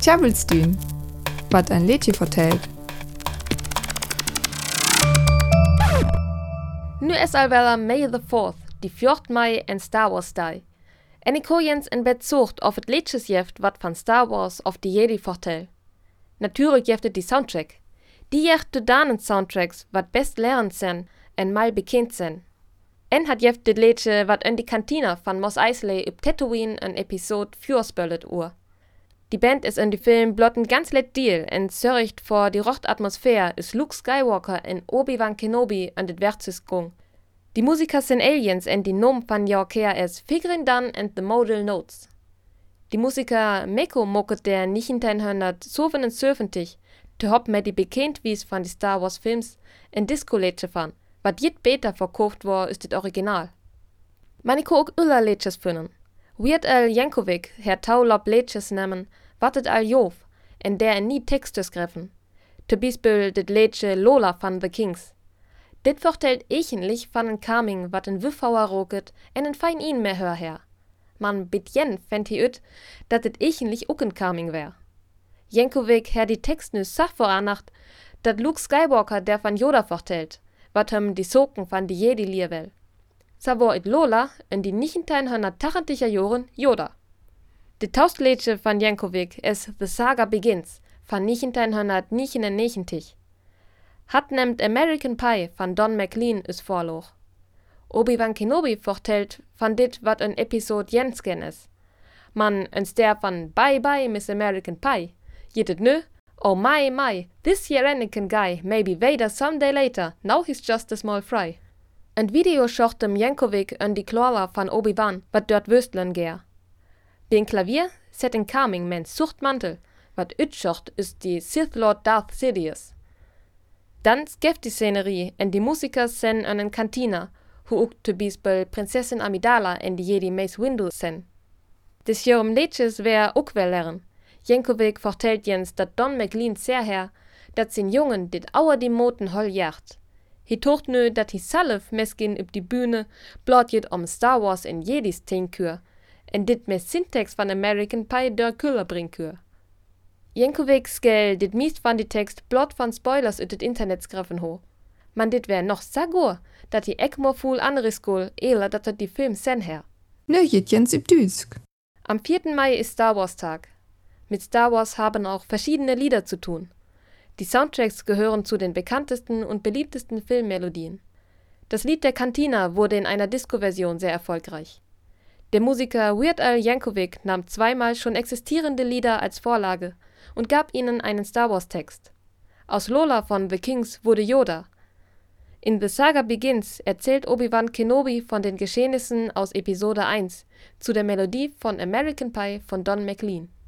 Tjabelstün, wat ein Lädchen vertellt. Nu is alweer May the 4th, die 4 Mai en Star Wars Day. En ik jens in bed zocht of het liedjes jeft wat van Star Wars of de Jedi vertel. Natuurlijk jeft het die soundtrack. Die jeft de danen soundtracks wat best lerend zijn en mal bekend zijn. En hat jeft dit liedje wat in die kantine van Mos Eisley op Tatooine een episode 4 spullet oer. Die Band is in die Film blot ein ganz let Deal en zorgt voor die rocht Atmosphäre is Luke Skywalker en Obi-Wan Kenobi an dit Wertzes gong. Die Musiker sind Aliens en die Nom van Jorkea es Figuring Dan and the Modal Notes. Die Musiker Meko mocket der 1977 te hop met die bekend wies van die Star Wars Films en Disco-Liedje van, wat jit beter verkauft war ist dit Original. Man ik ook ulla Liedjes finden. Weird Al Jankovic her taulop Liedjes nemen, wat al Jov, en der en nie Texte schreven. Te bispel dit Liedje Lola van The Kings. Dit vertelt eigentlich van een Kaming wat een Wiffauer roket en een fein ihn mehr hör her. Man bitjen fänd hi ut, dat dit eigentlich ook een Kaming wär. Jankovic her die Text nu sach voranacht, dat Luke Skywalker der van Yoda vertelt, wat hem die Soken van die Jedi lier will. Sa war it Lola in die 1980er Jahren Yoda. De Taustleetje van Jankovic is The Saga Begins van 1999. Hat nemt American Pie van Don McLean is voorloog. Obi-Wan Kenobi vertelt van dit wat een episode jensken is. Man een ster van Bye Bye Miss American Pie. Jit het nu? Oh my my, this here Anakin guy may be Vader someday later, now he's just a small fry. Een video schocht dem Jankovic en die Klora van Obi-Wan, wat dort wüstlen geer. Bin Klavier set in Carming men Suchtmantel, wat utschocht is die Sith Lord Darth Sidious. Dan skeft die Szenerie en die Musiker sen an Kantina, hu ook te bispel Prinzessin Amidala en die Jedi Mace Windu sen. Des jorum Leches wär ook wel leren. Jankovic vertelt jens dat Don McLean sehr her, dat sin Jungen dit auer die Moten hol jacht. Hi tocht nu dat hi salf meskin op die Bühne blotjet om Star Wars en Jedis teenkuur, en dit mes syntax van American Pie der Küller bringkuur. Jankovic skell dit miest van die tekst blot van spoilers ut het Internet skriffen ho. Man dit wär noch sagur, dat die Ekmor fuhl andere skol, eler dat er die Film sen her. Nö, jit jens üb Düsk. Am 4. Mai ist Star Wars Tag. Mit Star Wars haben auch verschiedene Lieder zu tun. Die Soundtracks gehören zu den bekanntesten und beliebtesten Filmmelodien. Das Lied der Cantina wurde in einer Disco-Version sehr erfolgreich. Der Musiker Weird Al Yankovic nahm zweimal schon existierende Lieder als Vorlage und gab ihnen einen Star Wars-Text. Aus Lola von The Kings wurde Yoda. In The Saga Begins erzählt Obi-Wan Kenobi von den Geschehnissen aus Episode 1 zu der Melodie von American Pie von Don McLean.